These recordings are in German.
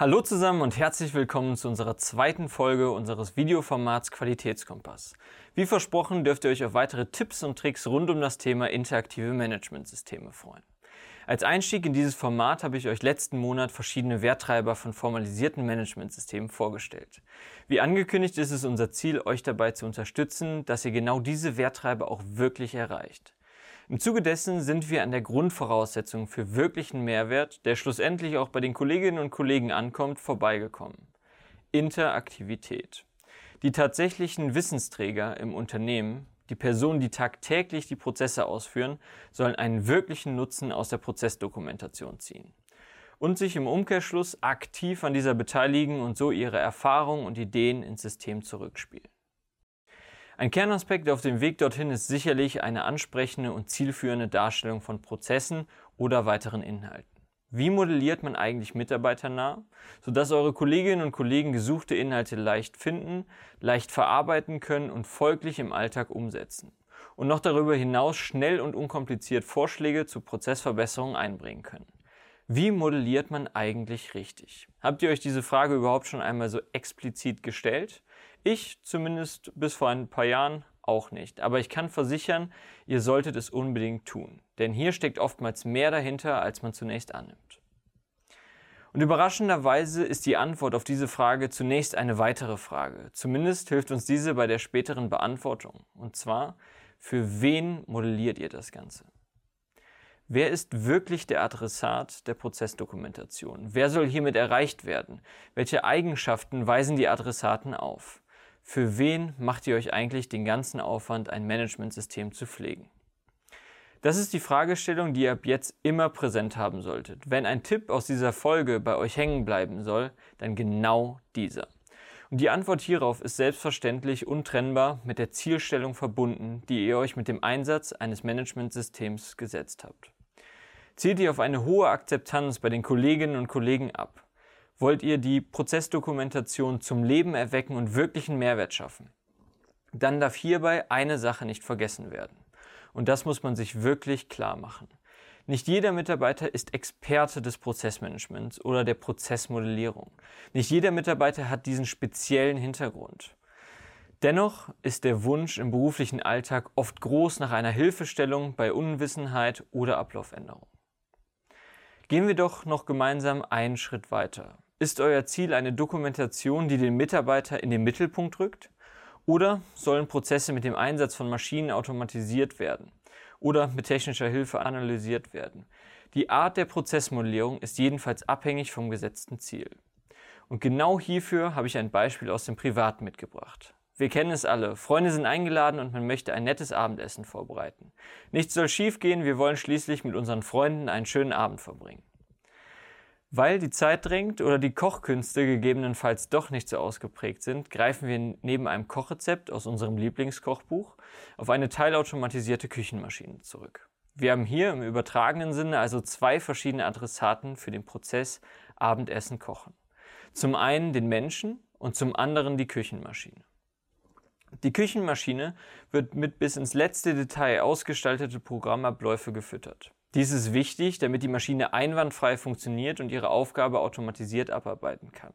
Hallo zusammen und herzlich willkommen zu unserer zweiten Folge unseres Videoformats Qualitätskompass. Wie versprochen dürft ihr euch auf weitere Tipps und Tricks rund um das Thema interaktive Managementsysteme freuen. Als Einstieg in dieses Format habe ich euch letzten Monat verschiedene Werttreiber von formalisierten Managementsystemen vorgestellt. Wie angekündigt ist es unser Ziel, euch dabei zu unterstützen, dass ihr genau diese Werttreiber auch wirklich erreicht. Im Zuge dessen sind wir an der Grundvoraussetzung für wirklichen Mehrwert, der schlussendlich auch bei den Kolleginnen und Kollegen ankommt, vorbeigekommen. Interaktivität. Die tatsächlichen Wissensträger im Unternehmen, die Personen, die tagtäglich die Prozesse ausführen, sollen einen wirklichen Nutzen aus der Prozessdokumentation ziehen und sich im Umkehrschluss aktiv an dieser beteiligen und so ihre Erfahrungen und Ideen ins System zurückspielen. Ein Kernaspekt auf dem Weg dorthin ist sicherlich eine ansprechende und zielführende Darstellung von Prozessen oder weiteren Inhalten. Wie modelliert man eigentlich mitarbeiternah, sodass eure Kolleginnen und Kollegen gesuchte Inhalte leicht finden, leicht verarbeiten können und folglich im Alltag umsetzen und noch darüber hinaus schnell und unkompliziert Vorschläge zur Prozessverbesserung einbringen können? Wie modelliert man eigentlich richtig? Habt ihr euch diese Frage überhaupt schon einmal so explizit gestellt? Ich zumindest bis vor ein paar Jahren auch nicht. Aber ich kann versichern, ihr solltet es unbedingt tun. Denn hier steckt oftmals mehr dahinter, als man zunächst annimmt. Und überraschenderweise ist die Antwort auf diese Frage zunächst eine weitere Frage. Zumindest hilft uns diese bei der späteren Beantwortung. Und zwar, für wen modelliert ihr das Ganze? Wer ist wirklich der Adressat der Prozessdokumentation? Wer soll hiermit erreicht werden? Welche Eigenschaften weisen die Adressaten auf? für wen macht ihr euch eigentlich den ganzen Aufwand, ein Managementsystem zu pflegen? Das ist die Fragestellung, die ihr ab jetzt immer präsent haben solltet. Wenn ein Tipp aus dieser Folge bei euch hängen bleiben soll, dann genau dieser. Und die Antwort hierauf ist selbstverständlich untrennbar mit der Zielstellung verbunden, die ihr euch mit dem Einsatz eines Managementsystems gesetzt habt. Zielt ihr auf eine hohe Akzeptanz bei den Kolleginnen und Kollegen ab? wollt ihr die Prozessdokumentation zum Leben erwecken und wirklichen Mehrwert schaffen, dann darf hierbei eine Sache nicht vergessen werden. Und das muss man sich wirklich klar machen. Nicht jeder Mitarbeiter ist Experte des Prozessmanagements oder der Prozessmodellierung. Nicht jeder Mitarbeiter hat diesen speziellen Hintergrund. Dennoch ist der Wunsch im beruflichen Alltag oft groß nach einer Hilfestellung bei Unwissenheit oder Ablaufänderung. Gehen wir doch noch gemeinsam einen Schritt weiter. Ist euer Ziel eine Dokumentation, die den Mitarbeiter in den Mittelpunkt rückt? Oder sollen Prozesse mit dem Einsatz von Maschinen automatisiert werden oder mit technischer Hilfe analysiert werden? Die Art der Prozessmodellierung ist jedenfalls abhängig vom gesetzten Ziel. Und genau hierfür habe ich ein Beispiel aus dem Privaten mitgebracht. Wir kennen es alle. Freunde sind eingeladen und man möchte ein nettes Abendessen vorbereiten. Nichts soll schiefgehen, wir wollen schließlich mit unseren Freunden einen schönen Abend verbringen. Weil die Zeit drängt oder die Kochkünste gegebenenfalls doch nicht so ausgeprägt sind, greifen wir neben einem Kochrezept aus unserem Lieblingskochbuch auf eine teilautomatisierte Küchenmaschine zurück. Wir haben hier im übertragenen Sinne also zwei verschiedene Adressaten für den Prozess Abendessen kochen. Zum einen den Menschen und zum anderen die Küchenmaschine. Die Küchenmaschine wird mit bis ins letzte Detail ausgestaltete Programmabläufe gefüttert. Dies ist wichtig, damit die Maschine einwandfrei funktioniert und ihre Aufgabe automatisiert abarbeiten kann.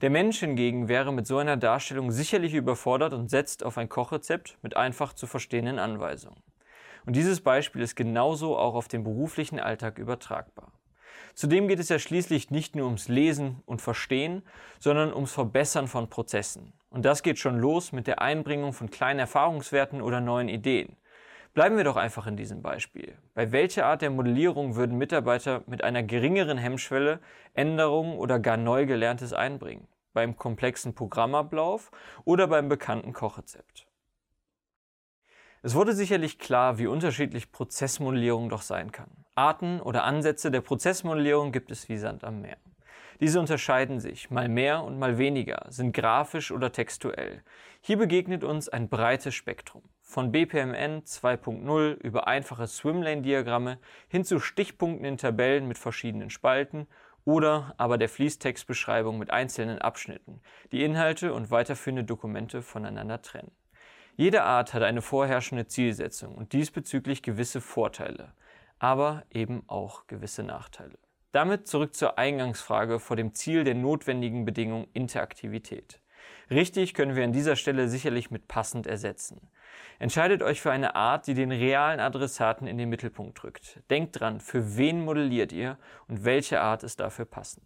Der Mensch hingegen wäre mit so einer Darstellung sicherlich überfordert und setzt auf ein Kochrezept mit einfach zu verstehenden Anweisungen. Und dieses Beispiel ist genauso auch auf den beruflichen Alltag übertragbar. Zudem geht es ja schließlich nicht nur ums Lesen und Verstehen, sondern ums Verbessern von Prozessen. Und das geht schon los mit der Einbringung von kleinen Erfahrungswerten oder neuen Ideen. Bleiben wir doch einfach in diesem Beispiel. Bei welcher Art der Modellierung würden Mitarbeiter mit einer geringeren Hemmschwelle Änderungen oder gar neu gelerntes einbringen? Beim komplexen Programmablauf oder beim bekannten Kochrezept? Es wurde sicherlich klar, wie unterschiedlich Prozessmodellierung doch sein kann. Arten oder Ansätze der Prozessmodellierung gibt es wie Sand am Meer. Diese unterscheiden sich, mal mehr und mal weniger, sind grafisch oder textuell. Hier begegnet uns ein breites Spektrum. Von BPMN 2.0 über einfache Swimlane-Diagramme hin zu Stichpunkten in Tabellen mit verschiedenen Spalten oder aber der Fließtextbeschreibung mit einzelnen Abschnitten, die Inhalte und weiterführende Dokumente voneinander trennen. Jede Art hat eine vorherrschende Zielsetzung und diesbezüglich gewisse Vorteile, aber eben auch gewisse Nachteile. Damit zurück zur Eingangsfrage vor dem Ziel der notwendigen Bedingung Interaktivität. Richtig können wir an dieser Stelle sicherlich mit passend ersetzen. Entscheidet euch für eine Art, die den realen Adressaten in den Mittelpunkt rückt. Denkt dran, für wen modelliert ihr und welche Art ist dafür passend.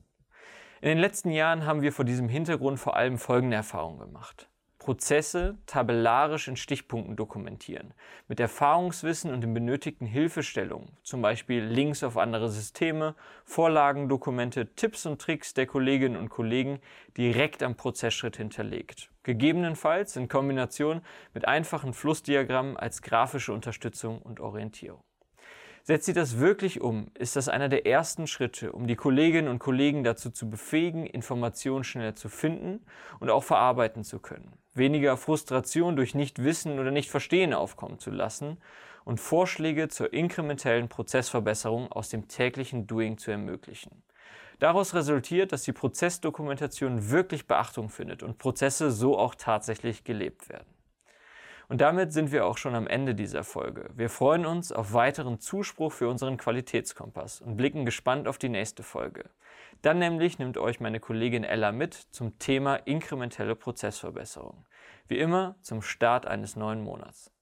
In den letzten Jahren haben wir vor diesem Hintergrund vor allem folgende Erfahrungen gemacht. Prozesse tabellarisch in Stichpunkten dokumentieren, mit Erfahrungswissen und den benötigten Hilfestellungen, zum Beispiel Links auf andere Systeme, Vorlagendokumente, Tipps und Tricks der Kolleginnen und Kollegen direkt am Prozessschritt hinterlegt. Gegebenenfalls in Kombination mit einfachen Flussdiagrammen als grafische Unterstützung und Orientierung. Setzt sie das wirklich um, ist das einer der ersten Schritte, um die Kolleginnen und Kollegen dazu zu befähigen, Informationen schneller zu finden und auch verarbeiten zu können, weniger Frustration durch Nichtwissen oder Nichtverstehen aufkommen zu lassen und Vorschläge zur inkrementellen Prozessverbesserung aus dem täglichen Doing zu ermöglichen. Daraus resultiert, dass die Prozessdokumentation wirklich Beachtung findet und Prozesse so auch tatsächlich gelebt werden. Und damit sind wir auch schon am Ende dieser Folge. Wir freuen uns auf weiteren Zuspruch für unseren Qualitätskompass und blicken gespannt auf die nächste Folge. Dann nämlich nimmt euch meine Kollegin Ella mit zum Thema inkrementelle Prozessverbesserung. Wie immer zum Start eines neuen Monats.